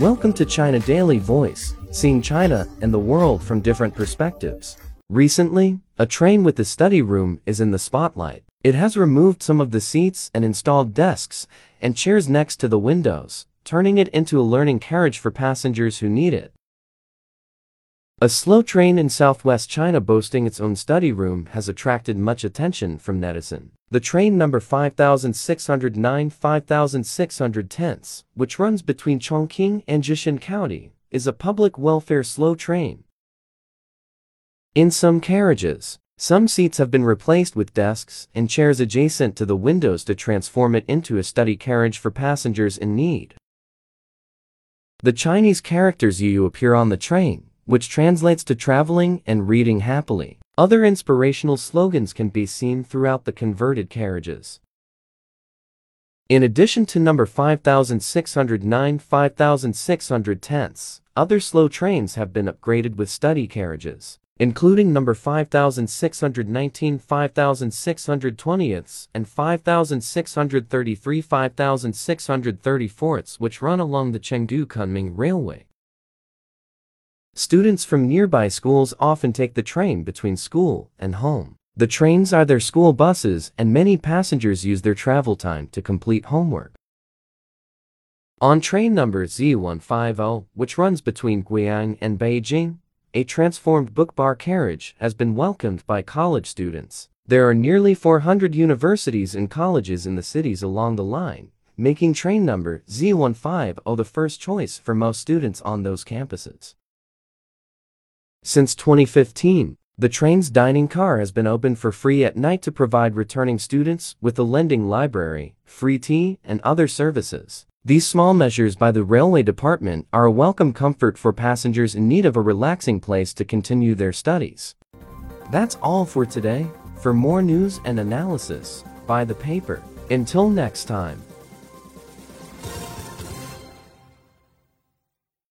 Welcome to China Daily Voice, seeing China and the world from different perspectives. Recently, a train with a study room is in the spotlight. It has removed some of the seats and installed desks and chairs next to the windows, turning it into a learning carriage for passengers who need it. A slow train in southwest China boasting its own study room has attracted much attention from netizen. The train number 5609-5610, which runs between Chongqing and Xiushan County, is a public welfare slow train. In some carriages, some seats have been replaced with desks and chairs adjacent to the windows to transform it into a study carriage for passengers in need. The Chinese characters Yu appear on the train, which translates to traveling and reading happily. Other inspirational slogans can be seen throughout the converted carriages. In addition to number 5609 5610, other slow trains have been upgraded with study carriages, including number 5619 5620 and 5633 5634 which run along the Chengdu Kunming Railway. Students from nearby schools often take the train between school and home. The trains are their school buses and many passengers use their travel time to complete homework. On train number Z150, which runs between Guiyang and Beijing, a transformed book bar carriage has been welcomed by college students. There are nearly 400 universities and colleges in the cities along the line, making train number Z150 the first choice for most students on those campuses. Since 2015, the train's dining car has been open for free at night to provide returning students with a lending library, free tea, and other services. These small measures by the railway department are a welcome comfort for passengers in need of a relaxing place to continue their studies. That's all for today. For more news and analysis, buy the paper. Until next time.